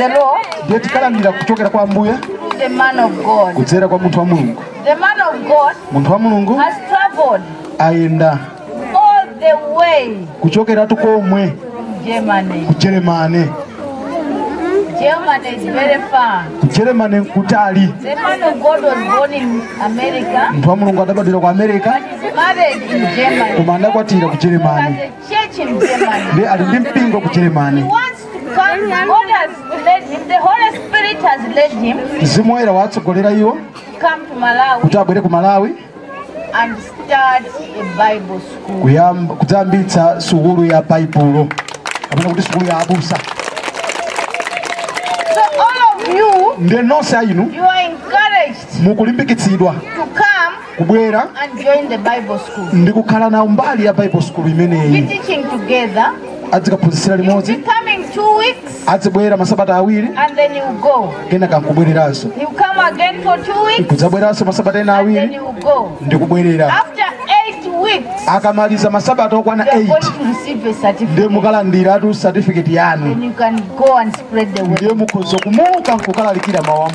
the Lord ndiye tikalandira kuchokera kwa ambuye through the man of God. kudzera kwa munthu wa mulungu. The man of God munthu wa mulungu has traveled ayenda all the way. kuchokeratu komwe. From Germany. ku jeremane Germany is very far. ku jeremane kutali. The man of God was born in America, munthu wa mulungu adabadwira ku america. He's married in Germany. koma adakwatira ku He jeremane has a church in Germany. ndi ali ndi mpingo ku He led him. The Holy Spirit has led him to come to Malawi kuti abwere ku malawi and start a Bible school. kuyamba kudzayambitsa sukulu ya baibulo kapena kuti sukulu ya abusa So all of you, ndiye nonse ayinu you are encouraged mukulimbikitsidwa to come kubwera and join the Bible school. ndi kukhala nawo mbali ya bible school imeneyi teaching together. adzikaphunzitsira limodzi be coming two weeks adzibwera masabata awiri gena kankubwereranso kudzabweranso masabata ena awiri ndikubwerera. Akamaliza masabata okwana 8 ndiye mukalandiratu certificate. Yanu. Ndiye mukhoza kumuka nkukalalikira mawu a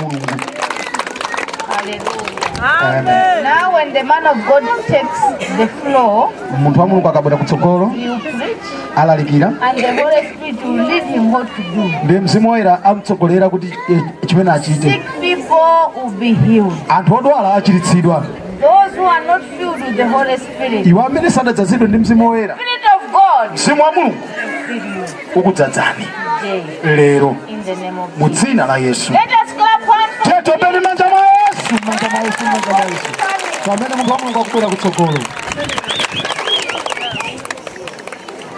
Amen. Now when the man of God takes the floor, umuntu wa mulungu akabwera kutsogolo alalikira. ndi mzimu woyera amutsogolera kuti e, chimene achite anthu odwala achiritsidwa iwo amene sadadzazidwe ndi mzimu woyera mzimu wa mulungu ukudzadzani. Lero. Mu dzina la yesu. Tetobeni manja mwawo Let us clap hands for tetopeni manja mwa yesu manja mwa yesu manja mwa yesu pamene munthu wa mulungu akubwera kutsogolo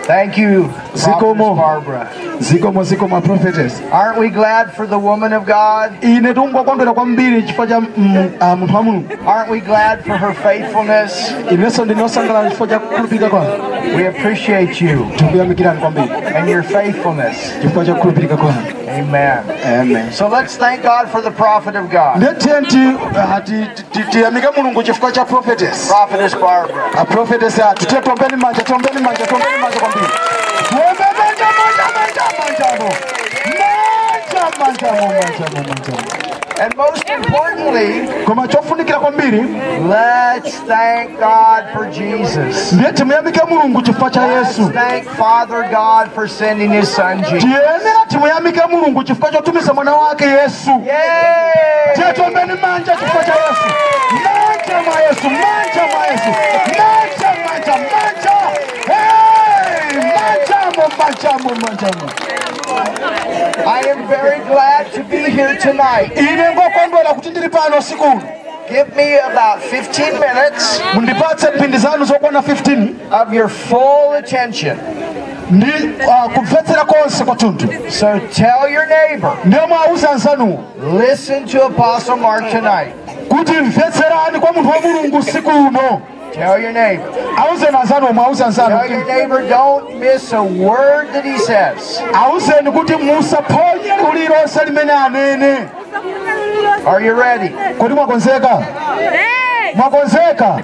Thank you, Zikomo. Barbara. zikomo zikomo prophetess Aren't we glad for the woman of God? ine tikungokondwera kwambiri chifukwa cha mm, ah, munthu wa mulungu Aren't we glad for her faithfulness? inenso ndinosangalala chifukwa cha kukhulupirika kwanu We appreciate you and your faithfulness. Chifukwa cha kukhulupirika kwanu Amen. amen So let's thank God for the prophet of God, ah, prophetess Prophetess Barbara. a prophetess athu tiye tombeni manja tombeni manja tombeni manja kwambiri manja manja manja manjamo manja manjamo manjamo manjamo And most importantly, koma chofunikira kwambiri let's thank God for Jesus. ndiye timuyamike mulungu chifukwa cha Let's yesu. thank Father God for sending his son Jesus. tiyenera timuyamike mulungu chifukwa chotumiza mwana wake yesu. Tiye Yay! I am very glad to be here tonight. ine ngokondwera kuti ndili pano sikuno Give me about 15 minutes mundipatse mphindi zanu zokwana 15 of your full attention. uh, kumvetsera konse kwathunthu So tell your neighbor, ndiye mwauza nsanuwo listen to Apostle Mark tonight. Kuti mvetserani kwa munthu wa mulungu siku uno Tell your neighbor. auzeni anzanuwo mwauza nsanu Tell your neighbor, don't miss a word that he says. auzeni kuti musaphonye lililonse limene anene Are you ready? kodi mwakonzeka mwakonzeka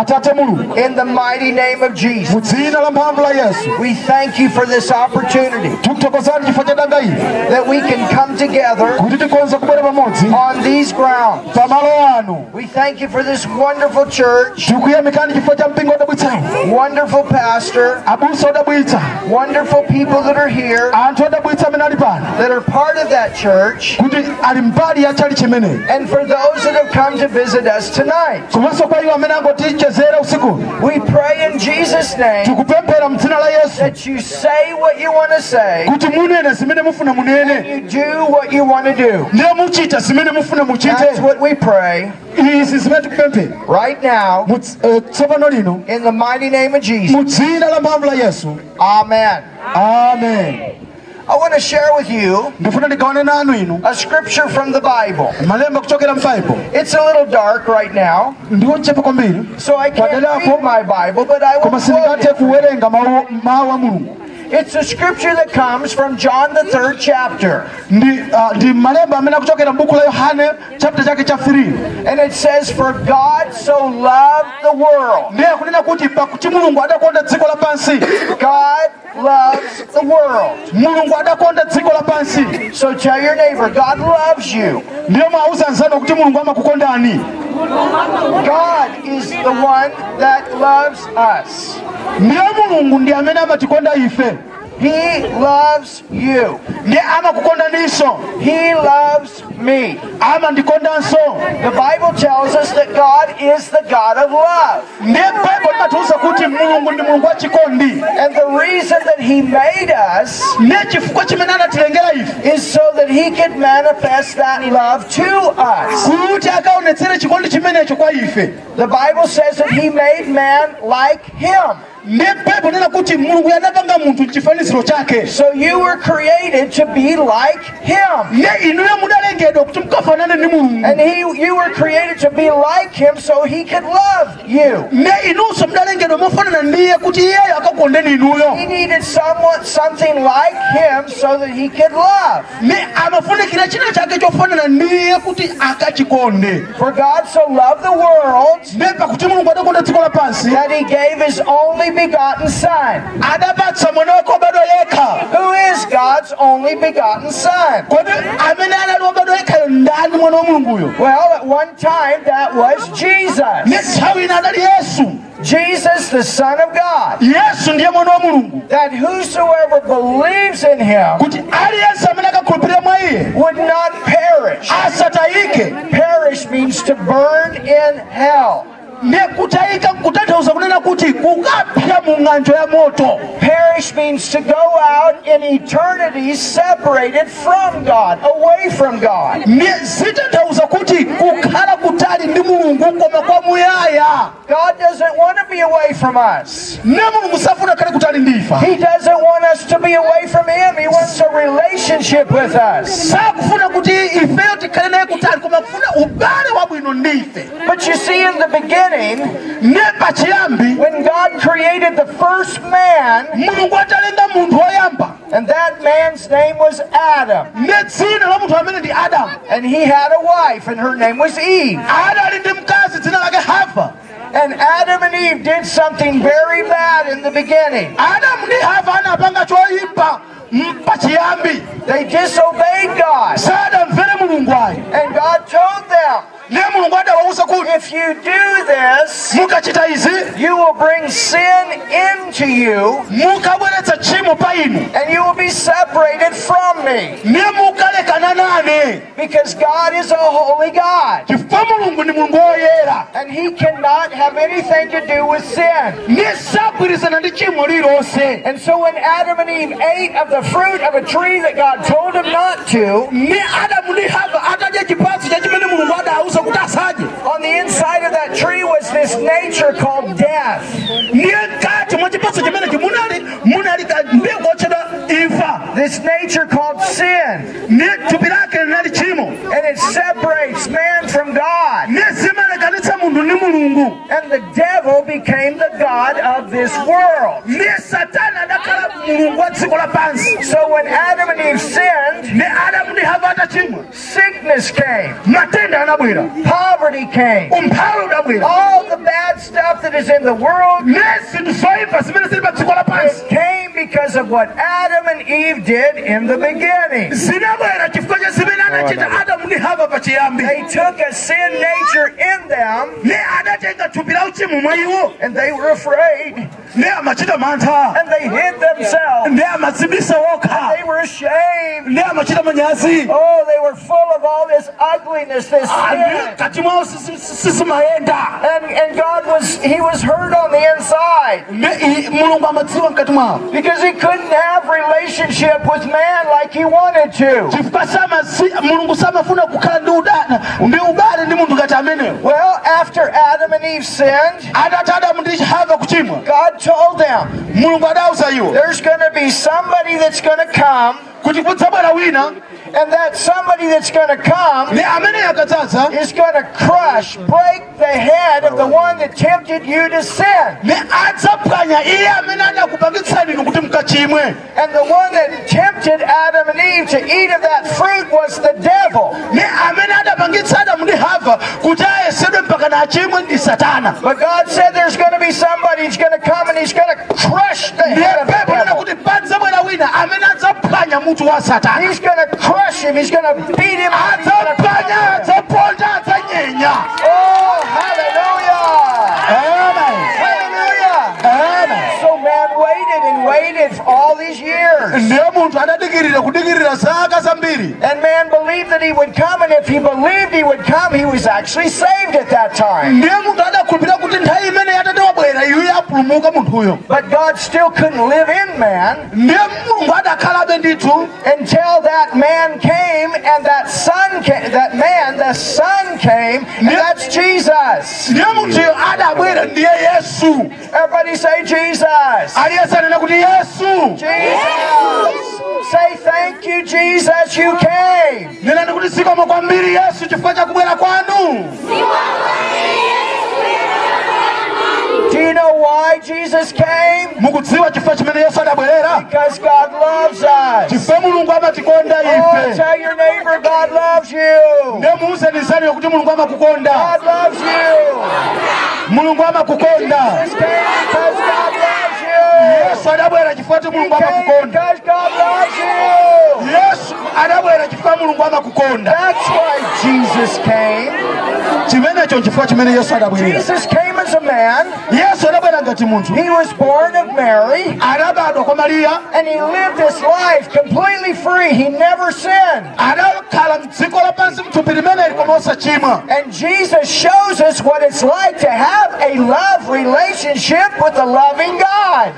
atate mulungu In the mighty name of Jesus, dzina la mphamvu yesu. We thank you for this opportunity. Tikuthokozani chifukwa cha danga ili that we can come together kuti tikonze kubwera pamodzi. on these grounds. pamalo ano We thank you for this wonderful church, tikuyamikani chifukwa cha mpingo odabwitsawo wonderful pastor, abusa odabwitsa. Wonderful people that are here. Anthu odabwitsa amene ali pano. That are part of that church, kuti ali mbali ya chali chimeneyi and for those that have come to visit us tonight. komanso kwa iwo amene angotichezera usiku We pray in Jesus' name tikupemphera mdzina la yesu. that you say what you want to say, kuti munene zimene mufuna munene. You do what you want to do. ndiye muchita zimene mufuna That's what we pray izi zimene tikupemphera right now eh, tsopano lino. in the mighty name of Jesus. mu dzina la mphamvu la yesu. Amen. amen I want to share with you ndifuna ndigawane nanu inu a scripture from the Bible. malemba kuchokera m'baibulo It's a little dark right now, so I can't read my Bible, but I will quote it. Kuwerenga mawu mawu a mulungu It's a scripture that comes from John the third chapter. ndi uh, ndi malemba amene akuchokera m'buku la yohane chapter chake 3 And it says, For God so loved the world. ndiye kunena kuti pakuti mulungu adakonda dziko lapansi God loves the world. mulungu adakonda dziko lapansi So tell your neighbor, God loves you. ndiye mwauza nzano kuti mulungu amakukondani God is the one that loves us. Ndiye mulungu ndi amene amatikonda ife He loves you. ndiye amakukondaninso He loves me. amandikondanso The Bible tells us that God is the God of love. ndiye baibulo limatiuza kuti mulungu ndi mulungu wachikondi And the reason that He made us ndiye chifukwa chimene anatilengera ife is so that He could manifest that love to us. kuti akaonetsere chikondi chimenecho kwa ife The Bible says that He made man like Him. Ndiye baibulo linena kuti mulungu anapanga munthu mchifaniziro chake So you were created to be like Him. ndiye inuyo mudalengedwa kuti mukafanane ndi mulungu And he, you were created to be like Him so He could love you. ndiye inunso mudalengedwa mofanana ndiye kuti iyeyo akakondeni inuyo He needed someone, something like Him so that He could love. ndiye amafunikira china chake chofanana ndiye kuti akachikonde For God so loved the world ndiye pakuti mulungu adakonda dziko lapansi that He gave His only begotten Son. Who is God's only begotten Son? Well, at one time that was Jesus. Jesus, the Son of God. mulungu That whosoever believes in Him would not perish. Perish means to burn in hell. Ndiye kutanthauza kunena kuti kukapsa mu ng'anjo ya moto Perish means to go out in eternity separated from God, away from God. zitanthauza kuti kukhala kutali ndi mulungu koma kwa muyaya God doesn't want to be away from us. ne mulungu safuna khale kutali ndifa He doesn't want us to be away from Him. He wants a relationship with us. sakufuna kuti ifeyo tikhale naye kutali koma kufuna ubale wabwino ndife But you see, in the beginning, when God created the first man, mulungu atalenga munthu woyamba and that man's name was Adam, ne dzina la munthu amene ndi adamu and he had a wife, and her name was Eve. adali ndi mkazi dzina lake hava And Adam and Eve did something very bad in the beginning. Adamu ndi hava anapanga choyipa pachiyambi They disobeyed God. sadamvere mulungu ayi And God told them, ne mulungu adawawuza kuti if you do this, you will bring sin into you, mukabweretsa tchimo pa and you will be separated from me. ne mukalekana nane Because God is a holy God. chifukwa mulungu ndi mulungu woyera And he cannot have anything to do with sin. ne sagwirizana ndi tchimo And so when Adam and Eve ate of the fruit of a tree that God told him not to, ne adamu ndi hava atadya chipatso cha chimene mulungu adawuza kuti asadye on the inside of that tree was this nature called death. ndiye mkati mwa chipatso chimenechi munali munali kambewu otchedwa imfa This nature called sin. ne thupi lake linali tchimo And it separates man from God. ne zimalekanitsa munthu ndi mulungu And the devil became the God of this world. Ne satana adakhala mulungu wa dziko lapansi So when Adam and Eve sinned, ne adamu ndi hava sickness came, poverty came, all the bad stuff that is in the world ne zinthu zoyipa zimene zili pa dziko lapansi came because of what Adam and Eve did in the beginning. zinabwera chifukwa oh, cha zimene anachita adamu ndi hava pachiyambi They took a sin nature in them ne adatenga thupi la uchimo mwa iwo and they were afraid. Ne amachita mantha and they hid themselves. ne amadzibisa okha They were ashamed. ne amachita manyazi Oh, they were full of all this ugliness, this ah, sin. kati mwawo sisi- sisi- sisimayenda. And, and God was, He was hurt on the inside ne i- mulungu amadziwa mkati mwawo because He couldn't have relationship with man like He wanted to. chifukwa samasi mulungu samafuna kukhala ndi udana ndi ubale ndi munthu ngati ameneyo Well, after Adam and Eve sinned, adati adamu ndi hava kuchimwa God told them, mulungu adawuza iwo there's going to be somebody that's going to come, kuti kudzabwera wina and that somebody that's going to come ne amene akadzaza is going to crush, break the head of the one that tempted you to sin. ne adzaphwanya iye amene anakupangitsani inu kuti mukachimwe And the one that tempted Adam and Eve to eat of that fruit was the devil. ne amene adapangitsa adamu ndi hava kuti ayesedwe mpaka na achimwe ndi satana But God said there's going to be somebody who's going to come and he's going to crush the head of the devil. Kuti padzabwera wina adzaphwanya mutu wa satana He's going to crush him. He's going to beat him. up. He's gonna adzaphwanya conquer him. adzaponda adzanyenya Oh, hallelujah. Amen. Hallelujah. Amen. So man waited and waited for all these years. ndiye munthu adadikirira kudikirira zaka zambiri And man believed that he would come, and if he believed he would come, he was actually saved at that time. ndiye munthu adakhulupirira kuti nthawi imene yatate wabwera iye apulumuka munthuyo But God still couldn't live in man ndiye mulungu adakhalabe ndithu until that man came and that son came, that man, the son came, and that's Jesus. ndiye munthuyo adabwera ndiye yesu Everybody say Jesus. aliyense anena kuti yesu Jesus. Say thank you, Jesus, you came. nenani kuti yesu chifukwa chakubwera kwanu Do you know why Jesus came? mukudziwa chifukwa chimene yesu adabwerera Because God loves us. chifukwa mulungu amatikonda Oh, ife tell your neighbor God loves you. ndiye muuzeni kuti mulungu amakukonda God loves you. mulungu amakukonda Jesus came because God loves you. Yesu adabwera chifukwa He mulungu amakukonda because God loves you. yesu adabwera chifukwa mulungu amakukonda That's why Jesus came. chimenecho chifukwa chimene yesu adabwerera Jesus came as a man. yesu adabwera ngati munthu He was born of Mary. adabadwa kwa mariya And he lived his life completely free. He never sinned. adakhala mdziko lapansi mthupi limeneli koma osachimwa And Jesus shows us what it's like to have a love relationship with the loving God.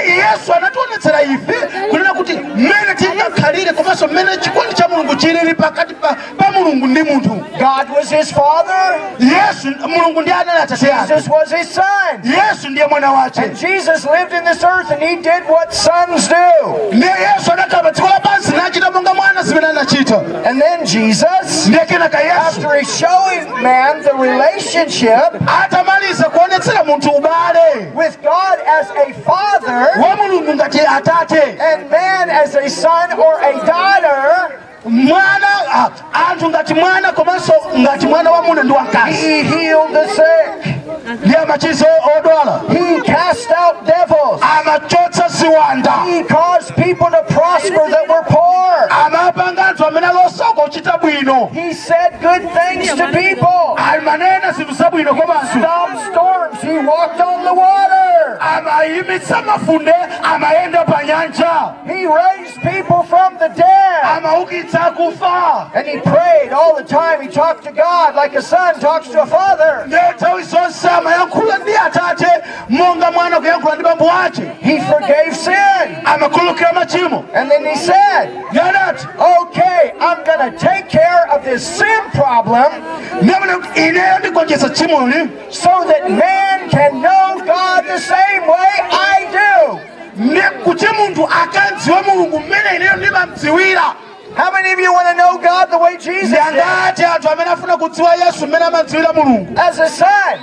Ndi yesu anationetsera ife. Kunena kuti mmene tingakhalire komanso mmene chikondi cha mulungu chilili pakati pa, mulungu ndi munthu. God was his father. yesu mulungu ndiye anali atate ake Jesus was his son. yesu ndiye mwana wace. And Jesus lived in this earth and he did what sons do. ndiye yesu adakhala pa dziko lapansi nachita monga mwana zimene anachita. And then Jesus, ndiye kenaka yesu. after he's showing man the relationship atamaliza kuonetsera munthu ubale. with God as a father wa mulungu ngati atate. And man as a son or a daughter, mwana ah, anthu ngati mwana komanso ngati mwana wamuna ndi wamkazi he healed the sick. ndiye amachiza odwala. He cast out devils. amachotsa ziwanda He caused people to prosper that were poor. amapanga anthu amene alosauka kuchita bwino. He said good things to people. amanena zinthu zabwino komanso Storms. He walked on the water. amayimitsa mafunde amayenda pa nyanja He raised people from the dead. amaukitsa And he prayed all the time. He talked to God like a son talks to a father. ndiye nthawi zonse amayankhula ndi atate monga mwana kuyankhula ndi bambo wace He forgave sin. And then he said, okay, I'm going to take care of this sin problem ndiye amene kuti ineyo ndigonjetsa tchimoli so that man can know God the same way I do. kuti munthu akandziwe mulungu mmene ineyo ndimamdziwira How many of you want to know God the way Jesus did? angati anthu amene afuna kudziwa yesu mmene amadziwira mulungu As a son,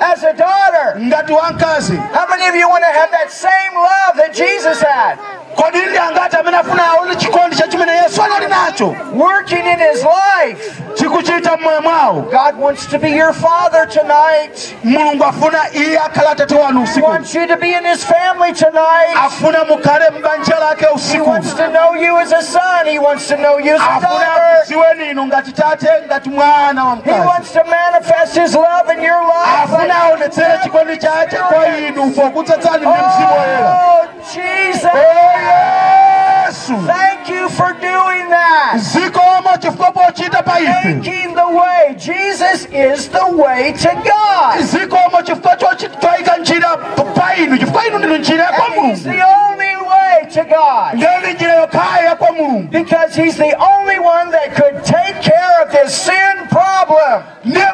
as a daughter. How many of you want to have that same love that Jesus had? Kodi ndi angati amene afuna aone chikondi cha chimene yesu anali nacho Working in his life. God wants to be your father tonight. mulungu afuna iye akhale atate wanu He wants you to be in his family tonight. afuna mukhale m'banja lake He wants to know you as a son. He wants to know you as a daughter. akudziweni inu ngati tate ngati mwana wa He wants to manifest his love in your life. afuna aonetsere chikondi chake kwa inu pokudzadzani ndi mzimu woyera Oh, Jesus. Oh, yesu Thank you for doing that. zikomo chifukwa pochita pa ife Making the way. Jesus is the way to God. zikomo chifukwa chochi- choyika njira p- pa inu chifukwa inu ndinu njira ya kwa And he's the only way to God. ndiyo njira yokhayo kwa mulungu Because he's the only one that could take care of this sin problem. ndiye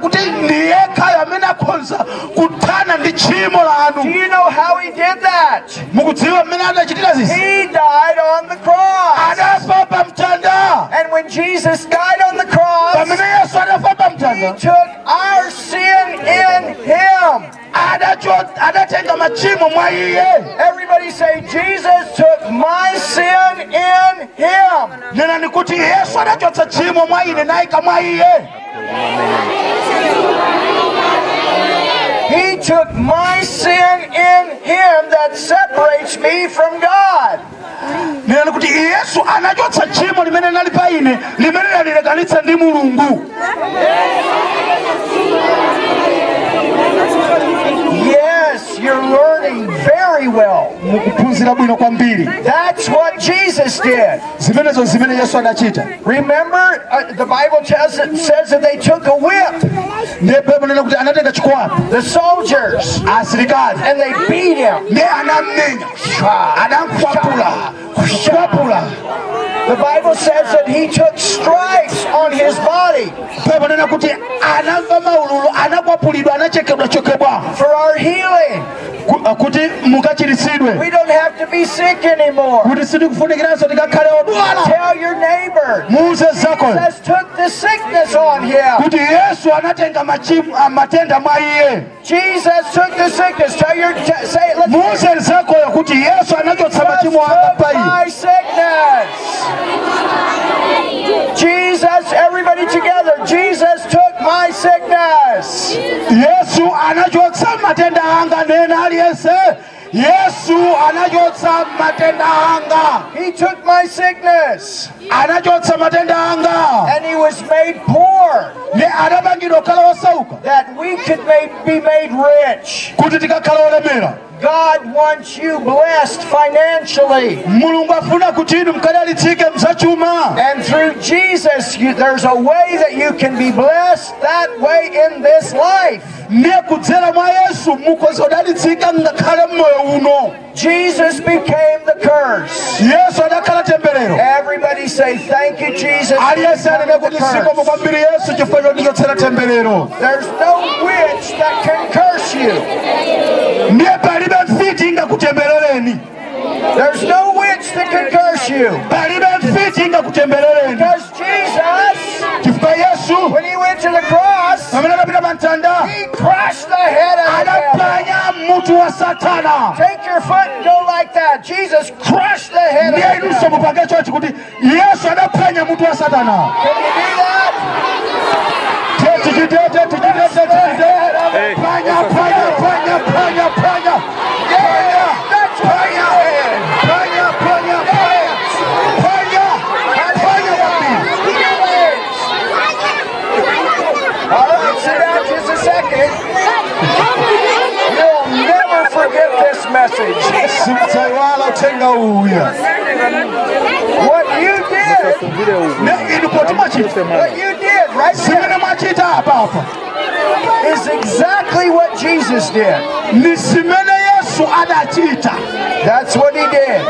kuti ndi yekhayo amene akhoza kuthana ndi tchimo Do you know how he did that? mukudziwa mmene adachitira zizi He died on the cross. adafa pa mtanda And when Jesus died on the cross, pamene yesu adafa pa he took our sin in him. adacho- adatenga machimo mwa iye Everybody say, Jesus took my sin in him. nena kuti yesu adachotsa tchimo mwa ine nayika He took my sin in him that separates me from God. Nena yesu anachotsa tchimo limene linali pa ine limene lalilekanitsa ndi mulungu Yes, you're learning very well. mukuphunzira bwino kwambiri That's what Jesus did. zimenezo zimene yesu adachita Remember, uh, the Bible tells it, says that they took a whip, ndiye pepo nena kuti anatenga chikwapa the soldiers, and they beat him. Ndiye anammenya anamkwapula kwapula The Bible says that he took stripes on his body pepo nena kuti anamva maululu anakwapulidwa anachekedwa chokebwa for our healing. Ku- kuti mukachiritsidwe We don't have to be sick anymore. kuti sitikufunikiraso tikakhale odwala Tell your neighbor. Jesus took the sickness on him. kuti yesu anatenga machimu matenda mwa iye Jesus took the sickness. Tell your say it. Let's muuze zakoyo kuti yesu anachotsa Jesus took my sickness. Jesus, everybody together. Jesus took my sickness. yesu anachotsa matenda anga nena aliyense yesu anachotsa matenda anga He took my sickness. anachotsa matenda anga And he was made poor ne anapangidwa kukhala osauka that we could be made rich. kuti tikakhala olemera God wants you blessed financially. mulungu afuna kuti inu mkadalitsike And through Jesus, you, there's a way that you can be blessed that way in this life. ndiye mwa yesu mukhoza ngakhale mmoyo uno Jesus became the curse. yesu adakhala temberero Everybody say, Thank you, Jesus. for aliyense anene kuti the sikomo curse." yesu chifukwa chondichotsera temberero There's no witch that can curse you. Ndiye palibe mfiti ingakutemberereni There's no witch that can curse you. palibe mfiti ingakutemberereni Because Jesus, when he went to the cross, pamene adapita pa mtanda he crushed the head of the devil. adapanya mutu wa satana Take your foot and go like that. Jesus crushed the head of ndiye the inunso devil. mupange chochi kuti yesu adaphwanya mutu wa satana Can you do that? Tichite phwanya phwanya phwanya phwanya phwanya Yeah, that's phwanya phwanya phwanya All right, sit down just a second. You'll never forget this message. What you did, what you did right is exactly what Jesus did. ndi zimene yesu adachita That's what he did.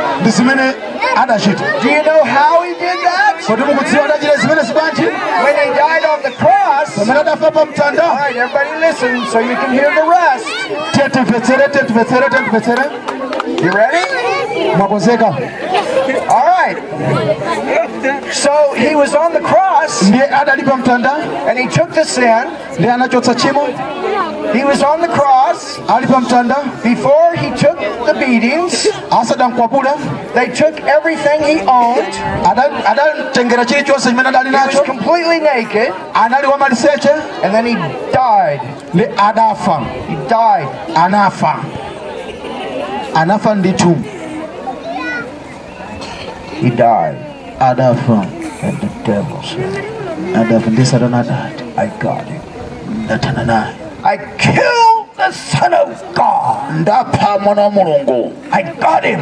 Do you know how he did that? kodi mukudziwa adachita zimene zibanji When he died on the cross. pamene adafa pa All right, everybody listen so you can hear the rest. You ready? All right. So he was on the cross ndiye adali pa mtanda and he took the sin. ndiye anachotsa tchimo He was on the cross ali pa mtanda before he took the beatings. They took everything he owned. Ada- adatengera chilichonse chimene adali He was completely naked anali wa maliseche and then he died. He died. anafa anafa ndithu He died. adafa And the devil said, adafa ndi satana adati I got him. ndathana naye I killed the Son of God. ndapha mwana wa I got him.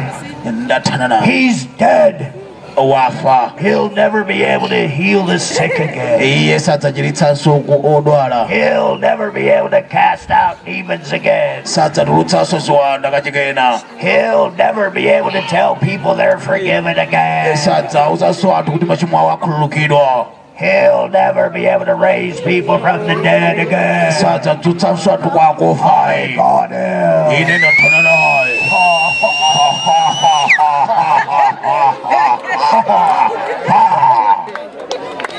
He's dead. Wafa He'll never be able to heal the sick again. iye sadzachiritsanso ku odwala. He'll never be able to cast out demons again. sadzatulutsanso ziwanda kachikena He'll never be able to tell people they're forgiven again. sadzauzaso anthu kuti machimo awo akhululukidwa He'll never be able to raise people from the dead again. sadzadzutsanso anthu kwa akufa God him. ine ndathana naye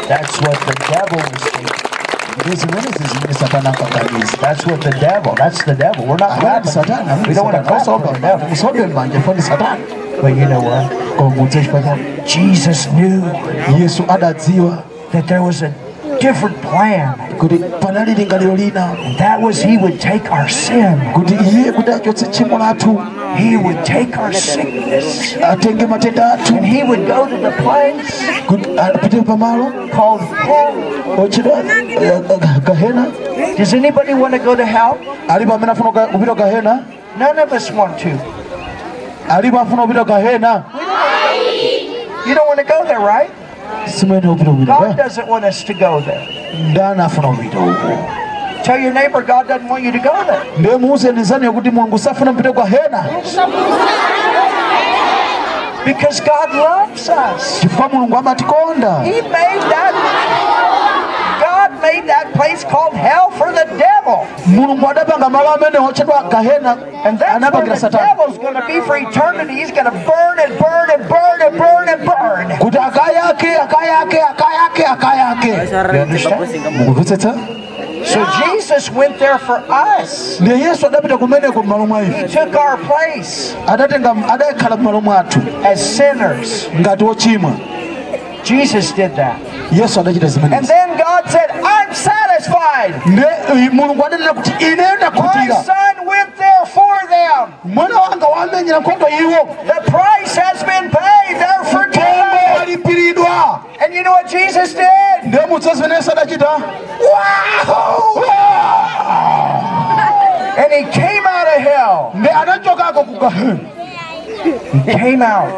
That's what the devil was thinking. ndi zimene zimene satana ankaganiza That's what the devil. That's the devil. We're not satana We don't want to cross over the devil. musobe manje foni satana But you know what? koma mudze chipatala Jesus knew that there was a different plan. kuti panali lingaliro lina That was he would take our sin kuti iye kuti achotse tchimo lathu He would take our sickness and he would go to the place pamalo called hell. eh, gahena Does anybody want to go to hell? alipo amene afuna kuka- kupita gahena None of us want to. alipo afuna kupita gahena You don't want to go there, right? Simene upita God kupita doesn't want us to go there. ndani afuna kupita uko Tell your neighbor God doesn't want you to go there. ndiye muuzeni kuti mulungu safuna mpite gahena Because God loves us. chifukwa mulungu amatikonda He made that. Made that place called hell for the devil. mulungu adapanga malo amene otchedwa gahena And that's where the devil's going to be for eternity. He's going to burn and burn and burn and burn and burn. akayake mukumvetsetsa So Jesus went there for us. ndiye yesu adapita kumeneko m'malo mwa He took our place adatenga adakhala m'malo mwathu as sinners. Jesus did that. And then God said, I'm satisfied. eh, mulungu adanena kuti ine My son went there for them. mwana wanga wamenyera nkhondo iwo The price has been paid. They're forgiven. And you know what Jesus did? ndiye mutsa zimene yesu adachita And he came out of hell. ndiye adachokako ku gahena He came out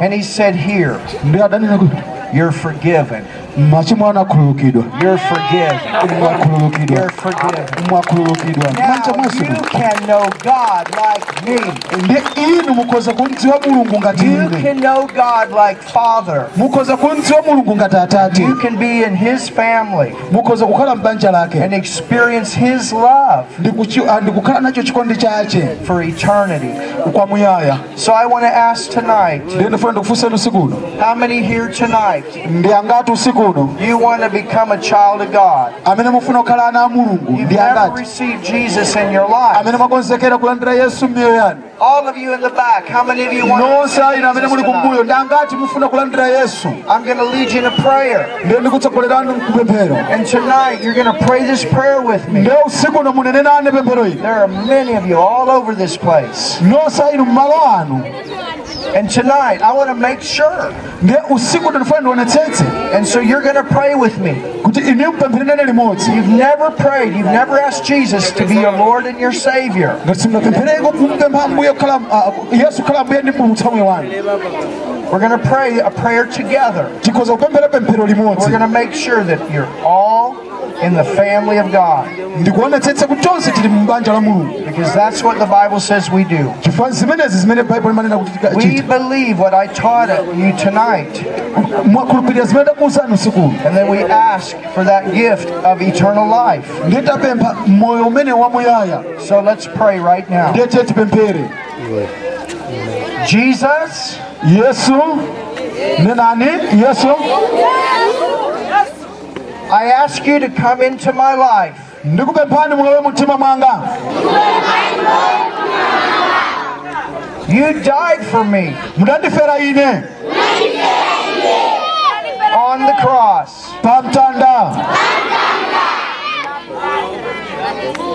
and he said, Here, ndiye adanena kuti you're forgiven. Machimo anakhululukidwa You're forgiven. mwakhululukidwa You're forgiven. mwakhululukidwa Now you can know God like me. ndiye inu mukhoza kumdziwa mulungu ngati You ine can know God like Father. mukhoza kumdziwa mulungu ngati atate You can be in His family mukhoza kukhala m'banja lake and experience His love ah, ndi nacho chikondi chache for eternity. So I want to ask tonight ndiye ndifuna ndikufunseni usiku how many here tonight ndi angati usiku you want to become a child of God? amene mufuna kukhala ana a mulungu You've ndi angati received Jesus in your life. amene mwakonzekera kulandira yesu m'miyoyo yanu All of you in the back, how many of you want nonse to inu amene muli kumbuyo tonight? mufuna kulandira yesu I'm going to lead you in a prayer. ndiye ndikutsogolerani kupemphero And tonight you're going to pray this prayer with me. ndiye usiku uno munenenane pemphero ili There are many of you all over this place. Nonse inu m'malo anu And tonight I want to make sure. usiku uno ndifuna ndionetsetse And so you're going to pray with me. kuti inu mpemphererane limodzi You've never prayed, you've never asked Jesus to be your Lord and your Savior. ngati simnapemphereko kumpempha ambuye kukhala uh, yesu kukhala ambuye ndi mpulumutsi moyo wanu We're going to pray a prayer together. tikhoza kupemphera pemphero We're going to make sure that you're all in the family of God. Because that's what the Bible says we do. We believe what I taught you tonight. And then we ask for that gift of eternal life. So let's pray right now. Jesus, yesu nenani yesu I ask you to come into my life. ndikupemphani mulowe mumtima mwanga You died for me mudandifera ine on the cross. pa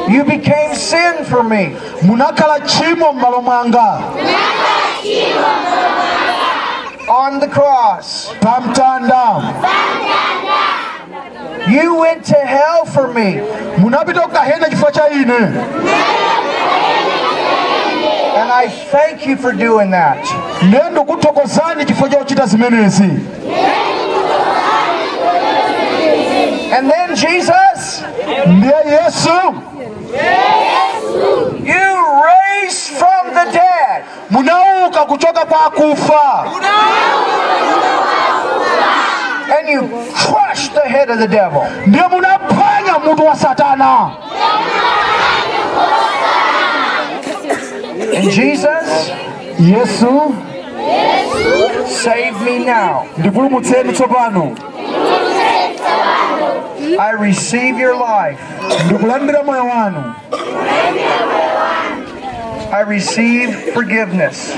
You became sin for me. munakhala tchimo m'malo mwanga on the cross. pa mtanda You went to hell for me. munapita cha And I thank you for doing that. Nendo kutokozani chifukwa cha kuchita zimenezi And then, Jesus, ndiye yesu you raised from the dead. munauka kuchoka kwa akufa And you crush the head of the devil. ndiye munaphwanya mutu wa satana And Jesus, yesu save me now. ndipulumutseni tsopano I receive your life. ndikulandira moyo wanu I receive forgiveness.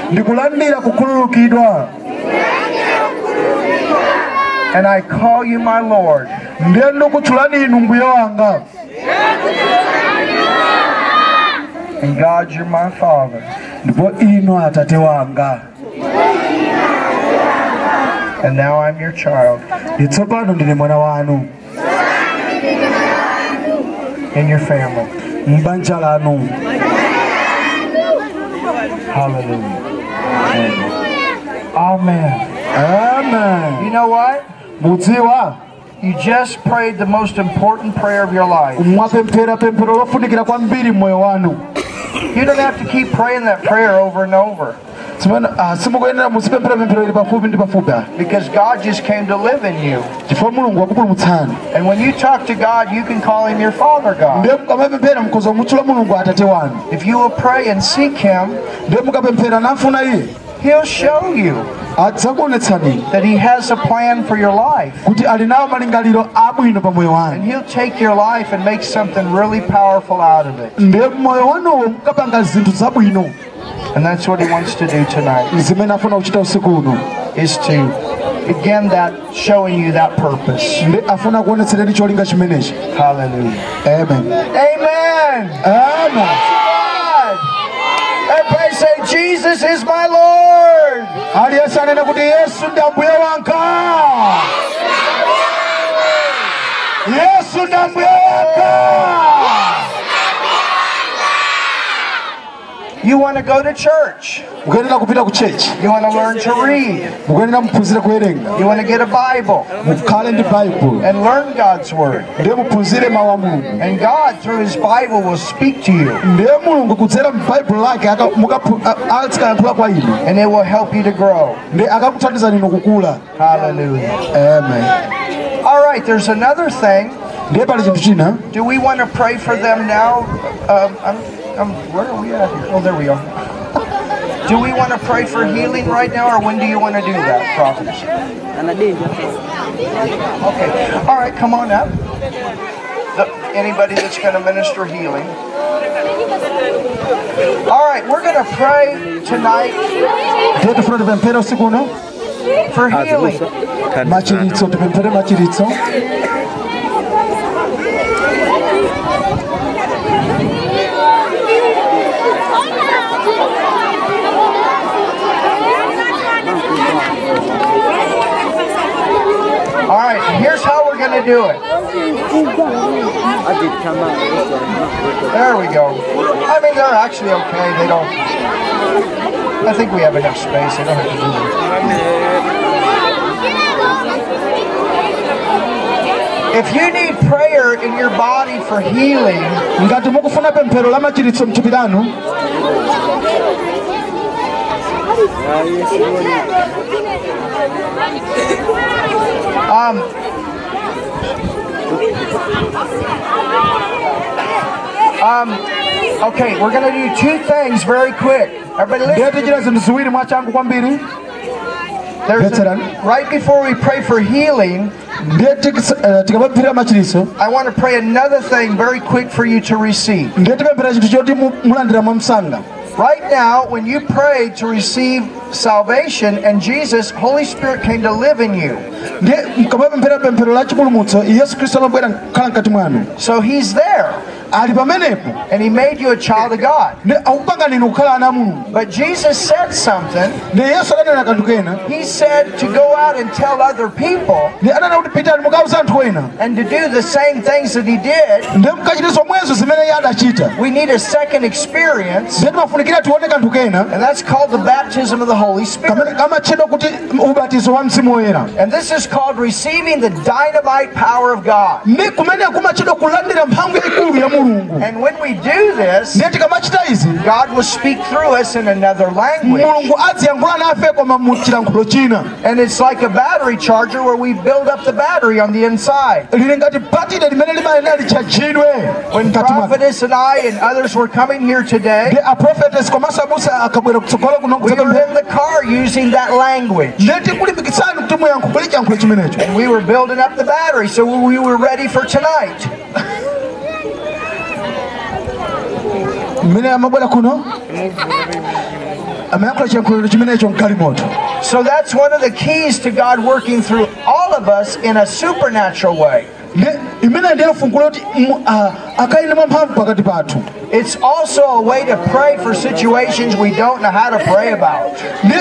And I call you my Lord. ndiye ndikutchulani inu mbuye wanga And God, you're my Father. ndipo ino atate wanga and now I'm your child itsopano ndine mwana wanu in your family. m'banja lanu Hallelujah. Amen. amen You know what? Mudziwa You just prayed the most important prayer of your life. mwapemphera pemphero lofunikira kwambiri mmoyo wanu You don't have to keep praying that prayer over and over ah, simukuyenera muzipemphera pemphero ili pafupi ndi pafupi because God just came to live in you. chifukwa mulungu wakupulumutsani And when you talk to God, you can call him your Father God. ndiye mukamapemphera mukhoza kumutchula mulungu atate wanu If you will pray and seek him, ndiye mukapemphera namfuna iye he'll show you that he has a plan for your life. kuti ali nawo malingaliro abwino pa moyo And he'll take your life and make something really powerful out of it. ndiye moyo wanuwo mukapanga zinthu zabwino And that's what he wants to do tonight. zimene afuna kuchita usiku uno is to again that showing you that purpose. ndi afuna kuonetsereni cholinga chimenechi Hallelujah. amen Amen. amen. Everybody say, Jesus is my Lord. Aliyense anene kuti yesu ndi ambuye wanga yesu ndi ambuye wanga You want to go to church. mukuyenera kupita ku chechi You want to learn to read. mukuyenera muphunzire kuwerenga You want to get a Bible mukhale ndi baibulo and learn God's Word. ndiye muphunzire mawu a mulungu And God, through His Bible, will speak to you ndiye mulungu kudzera m'baibulo lake aka- mukaphu- a- azikayankhula kwa inu and it will help you to grow. ndiye akakuthandizani inu kukula Hallelujah. amen All right, there's another thing. ndiye pali chinthu china Do we want to pray for them now? Um, I'm, I'm, where are we at here? Oh, there we are. Do we want to pray for healing right now, or when do you want to do that, prophet? Okay. All right, come on up. The, anybody that's going to minister healing. All right, we're going to pray tonight ndiye tifuna tipemphere usiku uno for healing. machiritso tipemphere machiritso right, here's how we're going to do it. There we go. I mean, they're actually okay. They don't. I think we have enough space. They don't have to do that. If you need prayer in your body for healing, ngati mukufuna pemphero la machiritso mthupi lanu um, um, okay, we're going to do two things very quick. Everybody listen. ndiye tichita zinthu ziwiri mwachangu kwambiri There's a, right before we pray for healing, ndiye tikisa- tikamapemphera machiritso I want to pray another thing very quick for you to receive. Ndiye tipemphera chinthu choti mu- mulandira mwamsanga Right now, when you prayed to receive salvation and Jesus, Holy Spirit came to live in you. ndiye mkamapemphera pemphero la chipulumutso yesu khristu amabwera kukhala mkati mwanu So He's there, ali pamenepo and He made you a child of God. ndi akupangani ana a But Jesus said something. ndiye yesu adanena kanthu kena He said to go out and tell other people ndiye adanena kuti pitani mukauza anthu ena and to do the same things that He did. ndiye mukachite zomwezo zimene iye adachita We need a second experience, ndiye timafunikira tione kanthu kena and that's called the baptism of the Holy Spirit. kamene kamatchedwa kuti ubatizo wa mzimu woyera And this is called receiving the dynamite power of God. Ndi kumene kumatchedwa kulandira mphamvu yaikulu ya mulungu And when we do this, ndiye tikamachita izi God will speak through us in another language. mulungu adziyankhula nafe koma mu chilankhulo china And it's like a battery charger where we build up the battery on the inside. lili ngati batire limene limayenera litchajidwe When Prophetess and I and others were coming here today, ndi aprofetes komanso abusa akabwera kutsogolo kuno we were in the car using that language. ndiye tikulimbikitsani kuti muyankhule chiyankhulo chimenecho And we were building up the battery so we were ready for tonight. Mmene amabwera kuno? Amayankhula chiyankhulo chimenecho mkali moto. So that's one of the keys to God working through all of us in a supernatural way. Ne- imene ndiye fungulo kuti mu- akaine mwamphamvu pakati pathu It's also a way to pray for situations we don't know how to pray about. Ne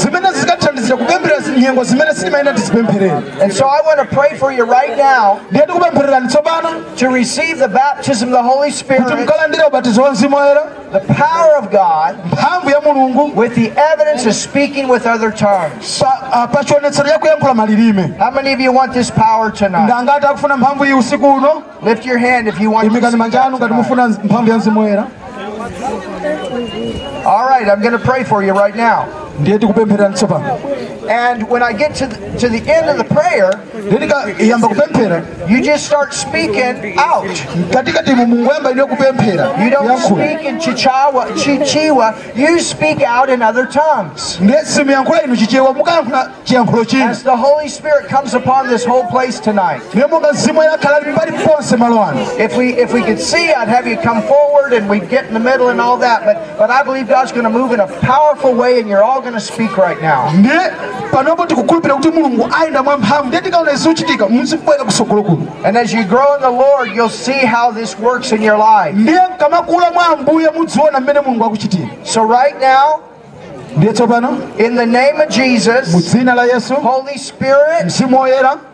zimene zikatithandizira kupempherera nyengo zimene sitimayenera tizipempherere And so I want to pray for you right now ndiye tikupemphererani tsopano to receive the baptism of the Holy Spirit, mukalandire ubatizo wa mzimu woyera the power of God, mphamvu ya mulungu with the evidence of speaking with other tongues. pa, uh, pa chionetsero ya kuyankhula malilime How many of you want this power tonight? ndangati akufuna mphamvu iyi usiku uno Lift your hand if you want this tonight. All right, I'm going to pray for you right now. Ndiye tikupemphererani tsopano And when I get to the, to the end of the prayer, ndiye tikayamba kupemphera you just start speaking out. katikati mu mulungu yamba ine kupemphera You don't speak in Chichewa, Chichewa, you speak out in other tongues. ndiye simuyankhula inu chichewa mukayankhula chiyankhulo china As the Holy Spirit comes upon this whole place tonight. ndiye monga mzimu woyera akhala ali pali ponse malo ano If we if we could see, I'd have you come forward and we'd get in the middle and all that. But but I believe God's going to move in a powerful way, and you're all going to speak right now. ndiye panopo tikukhulupirira kuti mulungu ayenda mwamphamvu ndiye tikaona iziuchitika muzibwera kusogolo kuno And as you grow in the Lord, you'll see how this works in your life. ndiye mkamakula mwa ambuye mudziona mmene mulungu akuchitira So right now, in the name of Jesus, dzina la yesu Holy Spirit,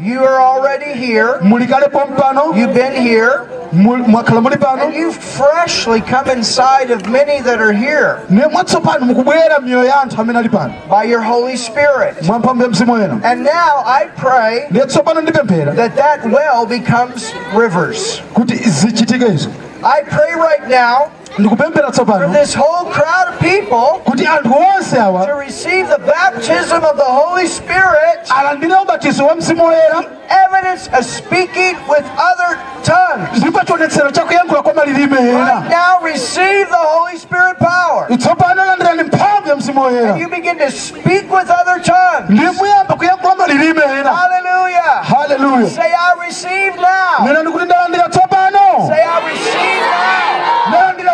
you are already here. muli kalepo mpano You've been here, muli- mwakhala muli pano and you've freshly come inside of many that are here. Ndiye mwatsopano mukubwera miyoyo ya anthu amene ali pano by your Holy Spirit. mwa mphamvu ya mzimu woyera And now I pray ndiye tsopano ndipemphera that that well becomes rivers. kuti zichitike izo I pray right now ndikupemphera tsopano this whole crowd of people kuti anthu onse to receive the baptism of the Holy Spirit, alandire ubatizo wa mzimu woyera evidence of speaking with other tongues. ndipo chionetsero chakuyankhula kwa malilime Right now, receive the Holy Spirit power. tsopano alandirani mphamvu ya mzimu woyera You begin to speak with other tongues. ndiye muyamba kuyankhula malilime ena Hallelujah. haleluya Say, I receive now. nena ndikuti ndalandira tsopano Say, I receive now.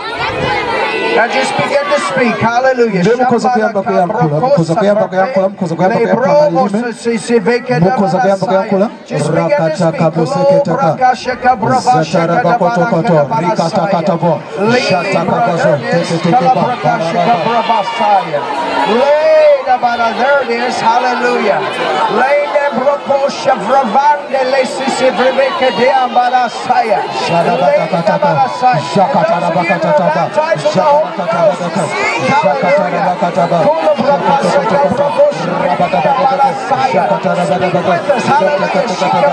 Ndi- ndiyankhula malilime ena tsopano Now just begin to speak. Hallelujah. Ndiye mukhoza kuyamba kuyankhula, mukhoza kuyamba kuyankhula, mukhoza kuyamba kuyankhula malilime. Mukhoza kuyamba kuyankhula. Zatarabakotokoto. Rikatakatabo. Shatakakazo. Teketekeba.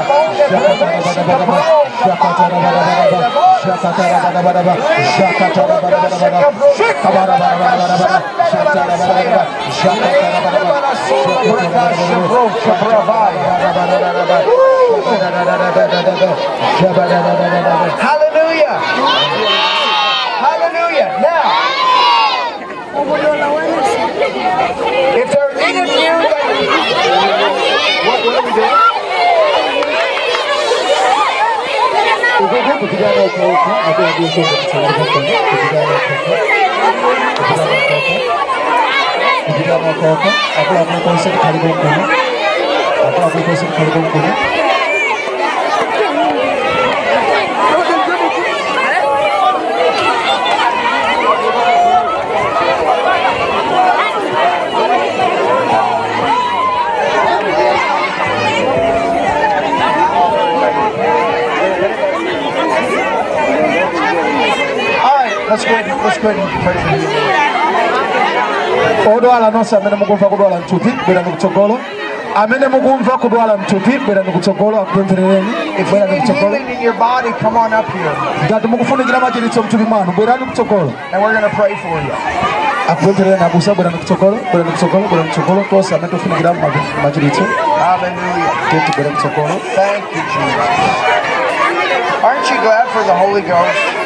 There it is. Hallelujah. Leide broko shavravande lesisi vriveke de ambarasaya. Shadabatakataka. Shakatarabakatataba. Shakatarabakataba. Shakatarabakataba. Hallelujah. Hallelujah. Now, if there are any of you that what, what are we doing? All right, let's go let's go ahead and pray for you. odwala nonse amene mukumva kudwala mthupi bwerani kutsogolo amene mukumva kudwala mthupi bwerani kutsogolo akupempherereni If you bwerani need kutsogolo healing in your body, come on up here, ngati mukufunikira machiritso mthupi mwanu bwerani kutsogolo and we're going to pray for you. akupempherereni abusa bwerani kutsogolo bwerani kutsogolo bwerani kutsogolo tonse amene tofunikira machiritso tenti bwerani kutsogolo Thank you, Jesus. Aren't you glad for the Holy Ghost?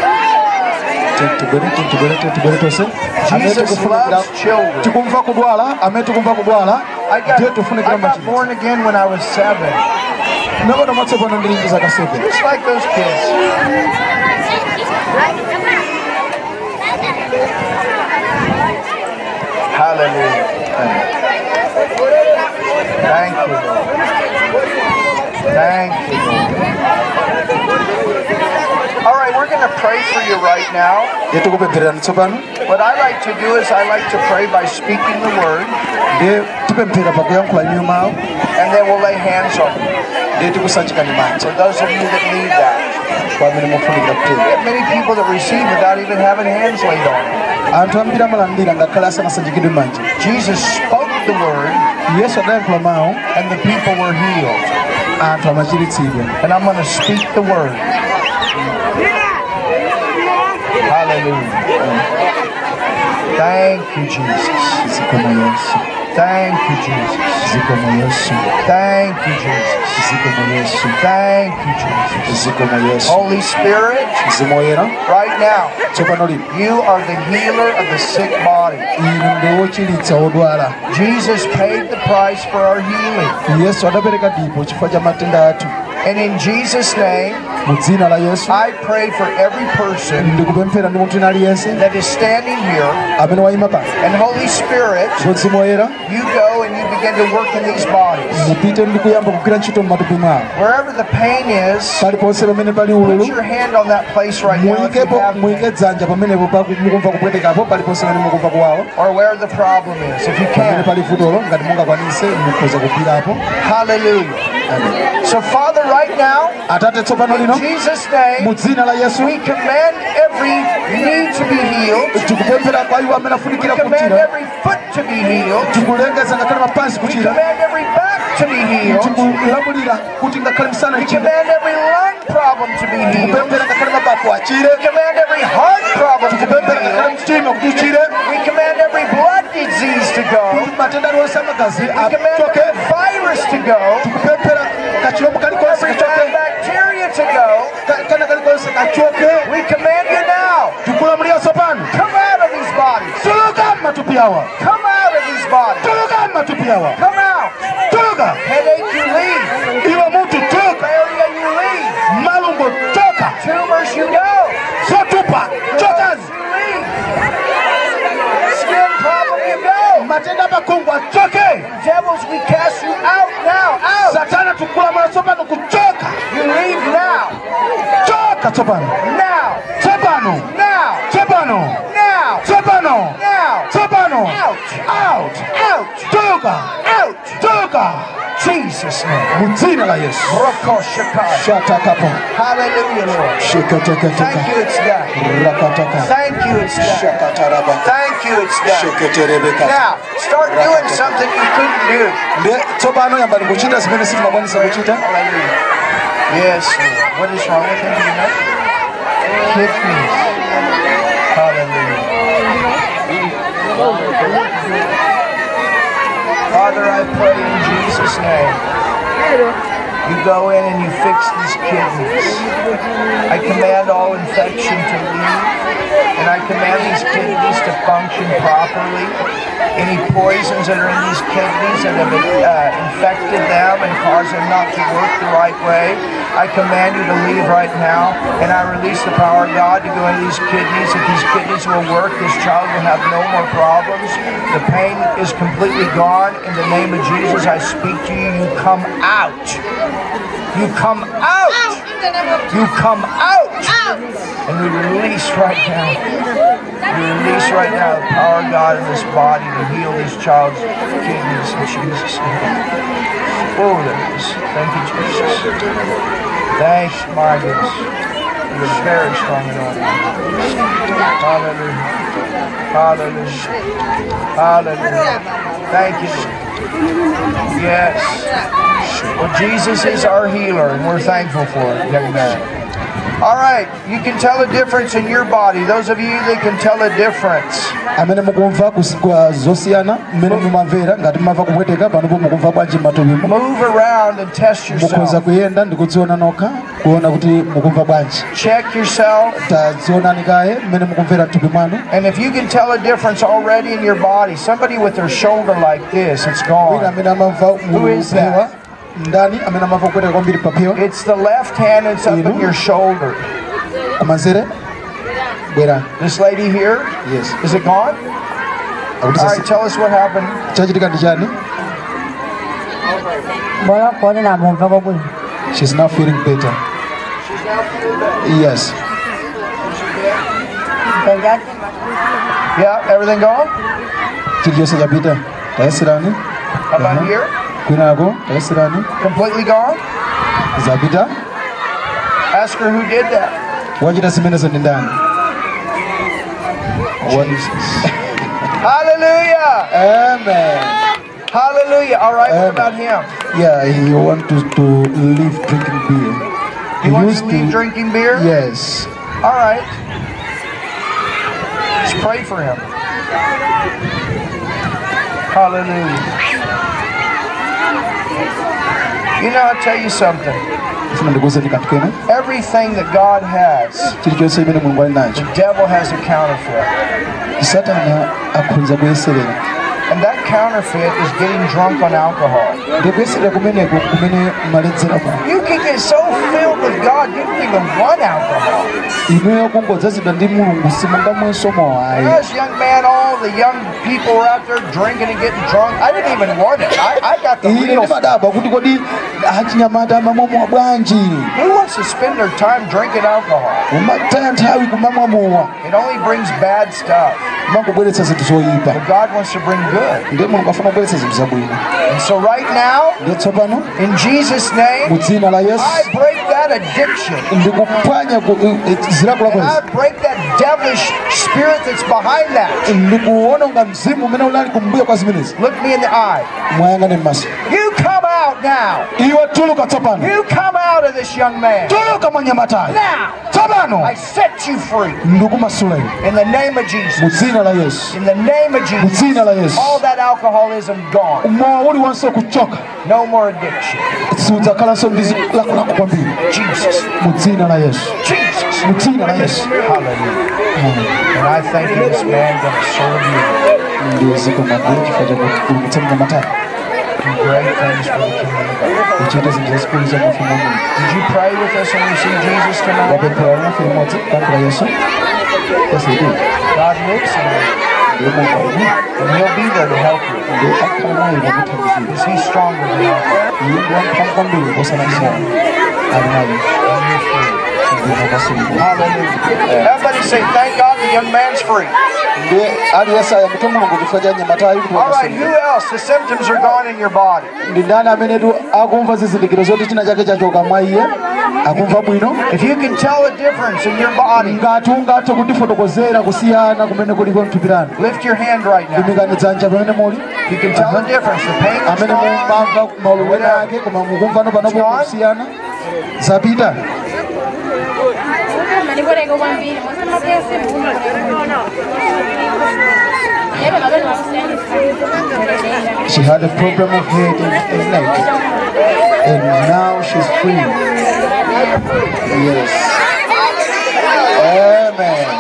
Tentubere tentubere tentubere tose Jesus loves children. tikumva kudwala amene I got, ndiye tufunikira I got machilizo born again when I was seven, nakona kasebe just like those kids. Hallelujah. Thank you, Lord. Thank you, Lord. All right, we're going to pray for you right now. ndiye tikupemphererani tsopano What I like to do is I like to pray by speaking the word, ndiye tipemphera pakuyankhula inu mawu and then we'll lay hands on you. ndiye tikusanjikani manja For those of you that need that. kwa amene mufunikira We have many people that receive without even having hands laid on them. anthu ambiri amalandira ngakhale asanasanjikidwe manja Jesus spoke the word, yesu adayankhula mawu and the people were healed. And I'm going to speak the word. Hallelujah. Thank you, Jesus. Thank you, Jesus. Thank you, Jesus. zikomo yesu Thank you, Jesus. Holy Spirit, right now, you are the healer of the sick body. inu ndi wochiritsa odwala Jesus paid the price for our healing. Yesu adapereka dipo chifukwa cha matenda athu And in Jesus' name, mu dzina la yesu I pray for every person ndikupemphera ndi munthu ina aliyense that is standing here. amene wayima pano And Holy Spirit, ndipo mzimu woyera you go and you begin to work in these bodies. mupite ndi kuyamba kugwira ntchito m'matupi mwawo Wherever the pain is, paliponse pamene pali put your hand on that place right now if you muyikepo have muyike pain. dzanja pamenepo paku- mukumva kupwetekapo paliponse pamene mukumva kuwawa or where the problem is, if you can. pali vutolo ngati mungakwanise mukhoza kugwirapo Hallelujah. So, Father, right now, in Jesus' name, dzina la yesu we command every knee to be healed. tikupemphera kwa iwo amene afunikira We command every foot to be healed. tikulengeza ngakhale mapansi We command every back to be healed. tikulamulira kuti ngakhale msana We command every lung problem to be healed. tikupemphera ngakhale mapapu achire We command every heart problem to be healed. mtima kuti uchire We command every blood disease to go. kuti matenda aliwonse amagazi We command every virus to go. Tikupemphera kachirombo kalikonse Every bad bacteria to go. Ka- kana kalikonse We command you now. Come out of these bodies. tuluka matupi awa Come out of these bodies. tuluka matupi awa Come out. Headache, you leave. iwe mutu tuluka Malaria, you leave. Tumors, you go. zotupa chokani You leave. Skin problem, you go. matenda makungu achoke Devils, we cast you out now. Out. satana tukulamula tsopano kuchoka You leave now. choka tsopano Now. tsopano Now. tsopano Now. tsopano Now. tsopano Out. out Out. tuluka Out. tuluka Jesus' name. mu dzina la yesu Rokoshakai. shatakapo Hallelujah, Lord. Thank sheketeketeka you, it's done. rakataka Thank you, it's done. shakataraba Thank you, it's done. sheketerebeka Now, start doing something you couldn't do. nde tsopano yambani kuchita zimene sitinakwanisa kuchita Hallelujah. Yes, Lord. What is wrong with him? Do you know? Kidneys. Hallelujah. Father, I pray in Jesus' name. You go in and you fix these kidneys. I command all infection to leave, and I command these kidneys to function properly. Any poisons that are in these kidneys that have uh, infected them and caused them not to work the right way, I command you to leave right now, and I release the power of God to go into these kidneys. That these kidneys will work, this child will have no more problems. The pain is completely gone. In the name of Jesus, I speak to you. You come out. You come out. You come out. And we release right now. We release right now the power of God in this body to heal this child's kidneys in Jesus' name. Oh, there it is. Thank you, Jesus. Thanks, my goodness. You're very strong and all. Hallelujah. Hallelujah. Hallelujah. Thank you. Yes. Well, Jesus is our healer, and we're thankful for it, man. All right, you can tell a difference in your body. Those of you that can tell a difference. amene mukumva kus- kwa uh, zosiyana mmene mumamvera ngati mumamva kupweteka panopo mukumva bwanji m'mathupimu Move around and test mukhoza yourself. kuyenda ndikudziona nokha kuona kuti mukumva bwanji Check yourself. tadzionani kaye mmene mukumvera mthupi mwanu And if you can tell a difference already in your body, somebody with their shoulder like this, it's wina gone. amene amamva Who is that? Ndani amene amamva kupweteka kwambiri paphewa It's the left hand that's up in your shoulder. kumanzere bwerani This lady here, yes. is it gone? All right, tell us what happened. chachitika ndi chani? Mbona kuonera mumva kwabwino she's now feeling better. Yes. Yeah, everything gone? chilichonse chapita tayesirani How about uh-huh. here? Kwinako tayesirani Completely gone? zapita Ask her who did that. wachita zimenezo ndi ndani Hallelujah! amen Hallelujah. All right, what about him? yeah he want to, to leave drinking beer He wants to leave drinking beer? yes All right. Let's pray for him. Hallelujah. You know, I'll tell you something. Everything that God has, the devil has a counterfeit. Counterfeit is getting drunk on alcohol. ndikuyeserera kumeneko kumene maledzeramo You can get so filled with God, you don't even want alcohol. inuyo kungodzazidwa ndi mulungu simungamwenso mowayi This young man, all the young people were out there drinking and getting drunk. I didn't even want it. I, I got the real. ndimadabwa kuti kodi achinyamata amamwamowa bwanji Who wants to spend their time drinking alcohol? umataya nthawi kumamwamowa It only brings bad stuff. mangobweretsa zinthu zoyipa But God wants to bring good. Ndiye mulungu afuna kubweretsa zinthu zabwino And so right now, in Jesus' name, mu dzina la yesu I break that addiction. And I break that devilish spirit that's behind that. ndikuona unga mzimu umene unali kumbuyo kwa zimenezi Look me in the eye. You come out now. iwe tuluka tsopano You come out of this young man. Now, I set you free. In the name of Jesus. dzina la yesu In the name of Jesus. dzina la yesu All that alcoholism gone. mowa uliwonse kuchoka No more addiction. siudzakhalanso ndi zilakolako kwambiri Jesus. mu dzina la yesu Jesus. mu dzina la yesu Hallelujah. And I thank you this man gonna serve you. ndizikomagula chifukwa chakupulumutsa mnyamatayo Do great things for the kingdom of God. uchite zinthu zazikulu za mafumu a Did you pray with us when we see Jesus tonight? wapemphera nafe limodzi pamphera yesu yes it is God lives in you. And he'll be there to help you. ndiye akhala naye pakuthandizira Because he's stronger than alcohol. iye ndi wamphamvu kwambiri posana msana ali naye Hallelujah. Everybody say, thank God the young man's free. ndiye aliyense ayamike mulungu chifukwa cha nyamatayo kuti All right, who else? The symptoms are gone in your body. ndi ndani amenetu akumva zizindikiro zoti china chake chachoka mwa iye akumva bwino If you can tell a difference in your body, ngati ungathe kutifotokozera kusiyana kumene kuliko mthupi lanu lift your hand right now. imikani dzanja pamene muli You can tell the difference. The pain is gone. maulumene ake ngikusenza. she had a problem of head and, and neck and now she's free yes amen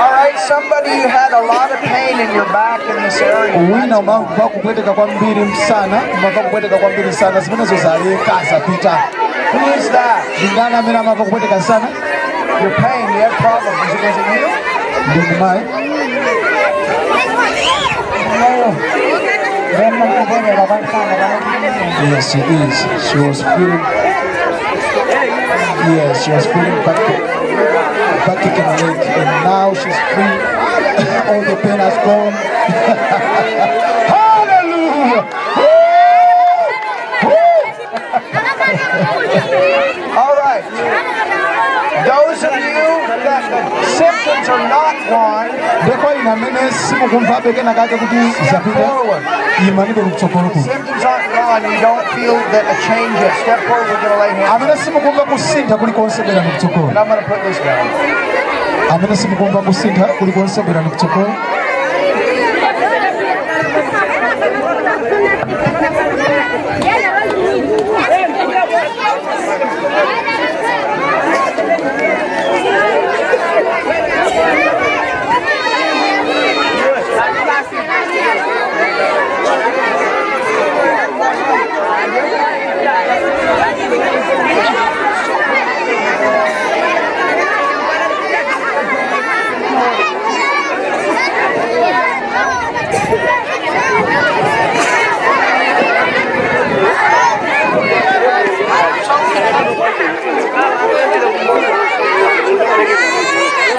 All right, somebody who had a lot of pain in your back in this area. wina umamva kupweteka kwambiri msana umamva kupweteka kwambiri msana zimenezo zaleka zapita Who is that? ndi ndani amene amamva kupweteka msana Your pain, you have problems. Is it, was it you? ndi ndimayi Rema kuonera kwansana kana Yes, she is. She was feeling. Yes, she was feeling back, back in her leg, and now she's free. All the pain has gone. All right. Those of you that the symptoms are not gone, kuno Symptoms aren't gone. You don't feel that a change yet. Step forward. We're going lay hands. And I'm going put this down. amene simukumva kusintha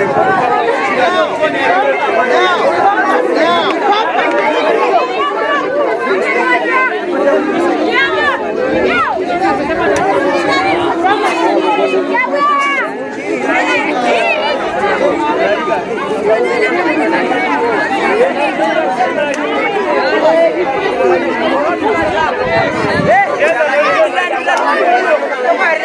Hey,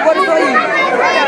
Agora estou aí.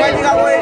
vanyika voe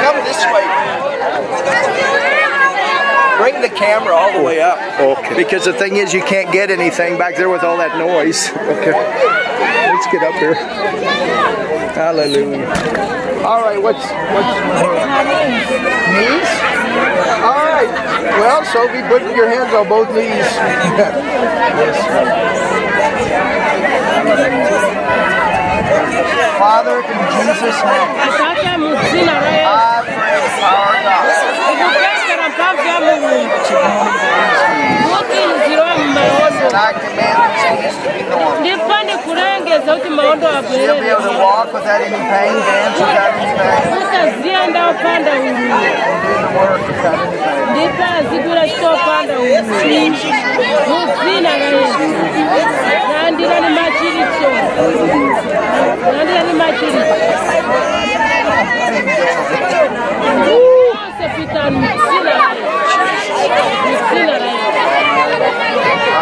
Come this way. Bring the camera all the way up. Okay. Because the thing is, you can't get anything back there with all that noise. Okay. Let's get up here. Hallelujah. All right, what's what's knees? All right. Well, Sophie, put your hands on both knees. Father, in Jesus' name, Asante mu jina la Yesu. I pray the power of God Ndipande kulengeza kuti maondo She'll be able to abwerere. walk without any pain, dance without any pain, Utaziyenda opanda ululu. do the work without any pain. Ndipo azigula chitopanda ululu. Mu dzina la Yesu. Nandira ni machiritso. Nandira ni machiritso. Wose pitani mu dzina la Yesu. Mu dzina la Yesu. All right, tell her to test me. Peleka Yesu ni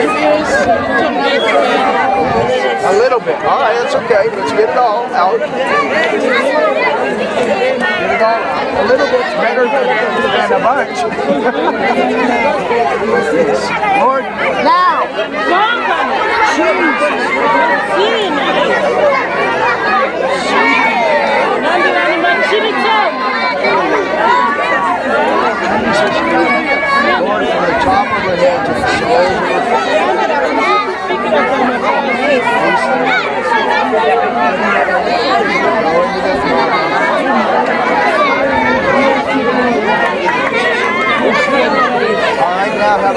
A little bit. All right, that's okay. Let's get it all out. Get it all out. A little bit's better than, than a bunch. Lord, now. From the top of her head to. All right, now have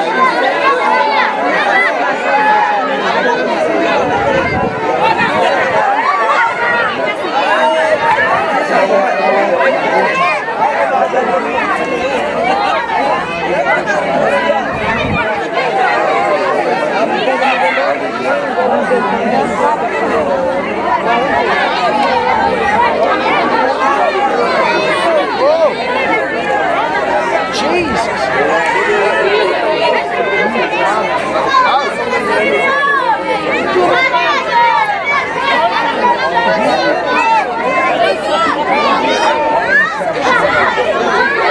Jesus. Yeah.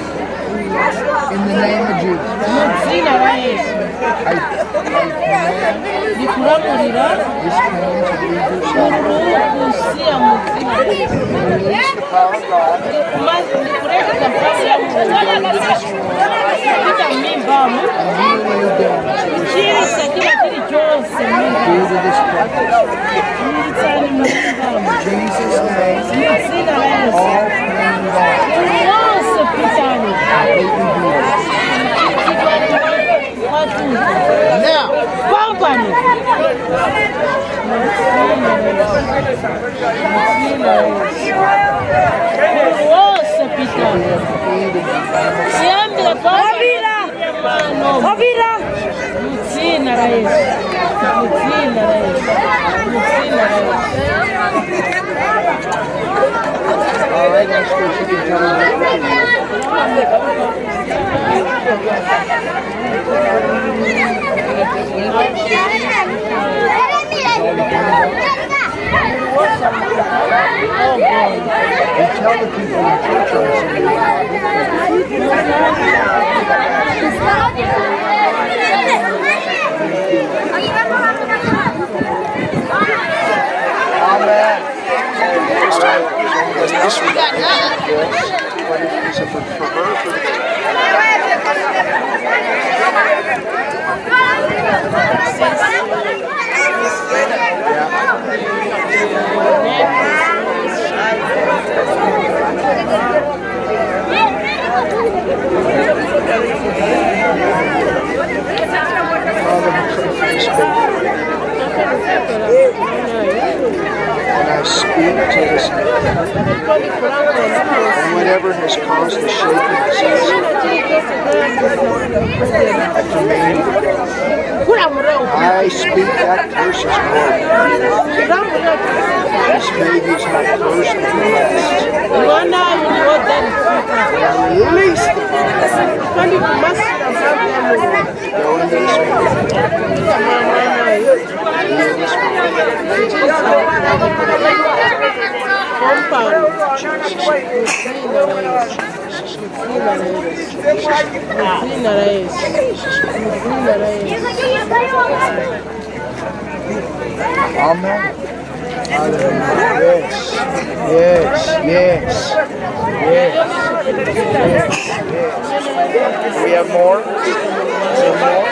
the name of Jesus. Zina la Yesu. I, command this pain to leave your soul. kusia muzima. Release the power of God. Mas ndikureka nafasi ya Mungu. Kupita mimbamu. And heal any damage Chirisa kila kili chose Mungu. due to this pain. Nditsani mimbamu. In Jesus' name, Zina la Yesu. all gone. Now, company. Ospita. Siempre company. Ovira. Ovira. Lucina, Raíssa. Lucina, Raíssa. Lucina, They tell the people in church, so this week, yes, speak to this and whatever has caused the shaking I speak that curse is broken. This baby is not cursed blessed. Mwana aliodani And I release the kwani kumasi na sababu ya Mungu. go into this baby. Heal this baby. Jina la Yesu. Jina la Yesu. Amen. Yes. Yes. Yes. Yes. We have more. We have more.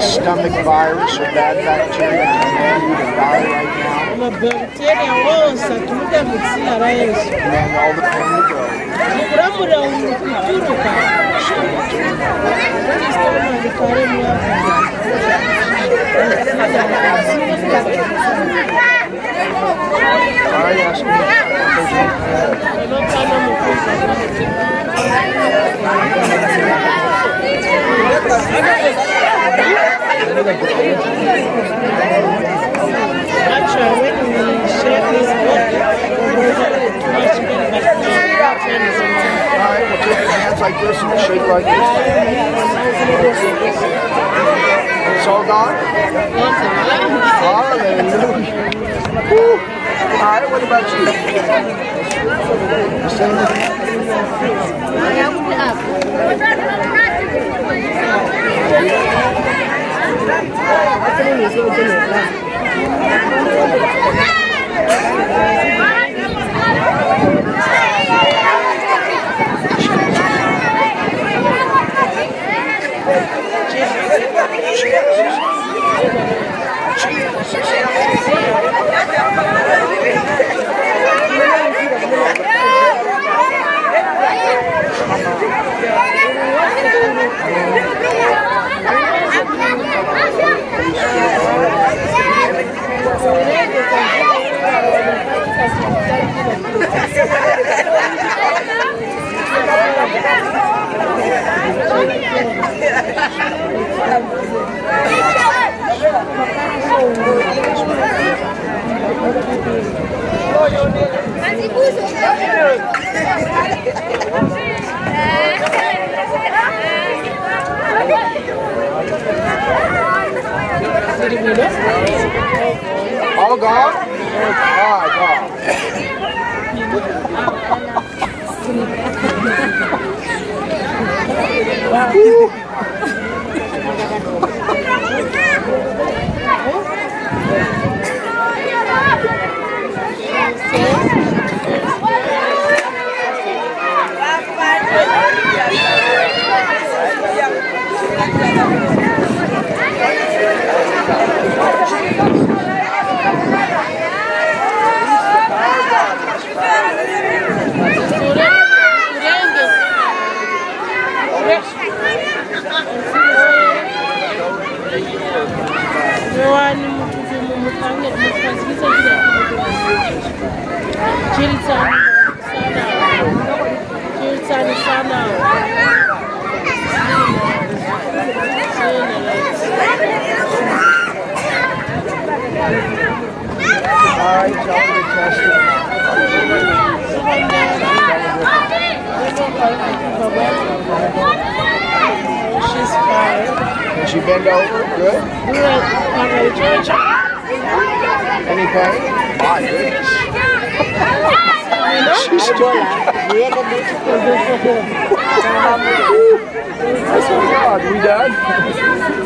stomach virus or bad bacteria you to die right now. mabakteriya wose atuluke muzina ra yesu all the pain to go. mukuramura uyu kuturuka kristomalikare muyaka I ask you hands like this and shake like this. It's all gone? Hallelujah. All right, what about you? The same? All gone? All gone. Wow. Chilitsani sana Chilitsani sana All right, tell me the testimony. She's fine. Can she bend over? Good. We were at church. Any pain? My goodness. God. We done?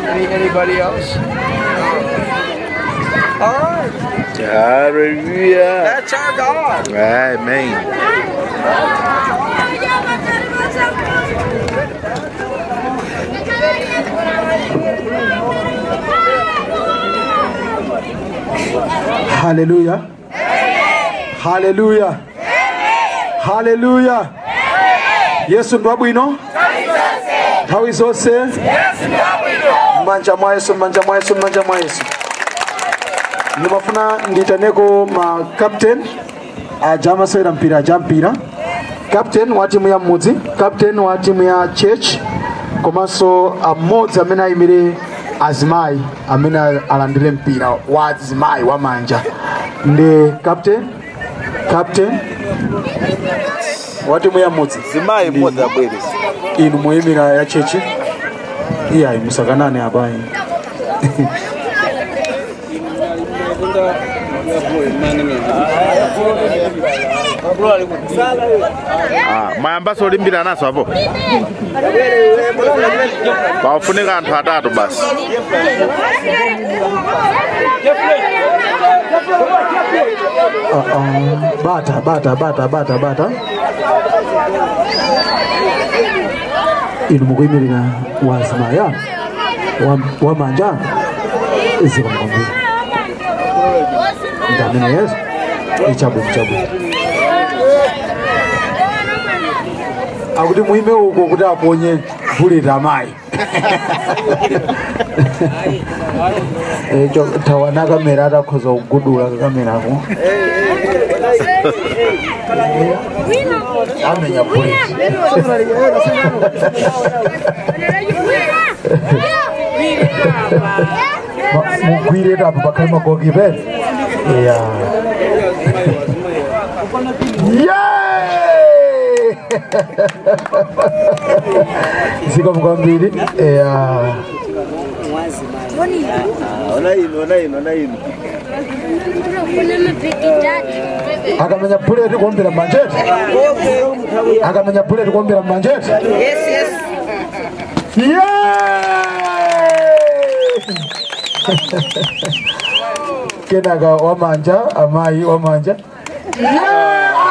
Any, anybody else? All right. Hallelujah. That's our God. Amen. haleluya haleluya haleluya yesu ndi wabwino nthawi zonse m'manja mwa yesu m'manja mwa yesu m'manja mwa yesu. Ndimafuna nditaneko ma captain aja amasewera mpira aja mpira. Captain wa timu ya m'mudzi captain wa timu ya church komanso amodzi amene ayimire azimayi amene alandire mpira wa azimayi wa manja. Ndi captain captain wati muyamudzi dzimai mmodzi abweresi inu moyimira ya chechi? Iyayi musakanane apayi ah, mwayambaso olimbira naso apo pakufunika anthu atatu basi. Ah, ah, bata bata bata bata bata. Inu mukuyimirira wazimaya. Wa- wamanja ziko mkwambiri ndamene yesu. Ichabwino ichabu, akuti muime uko kuti aponye fulira mai ekyo tawana kamera atakhoza Ame ya amenya polisi da apo makogi ben. Yeah. yeah. siko mukwambiri iya. akamenya puleti kuombera mumanjeti akamenya Yes kuombera iya. mumanjeti kenaka wamanja amai wamanja yeah!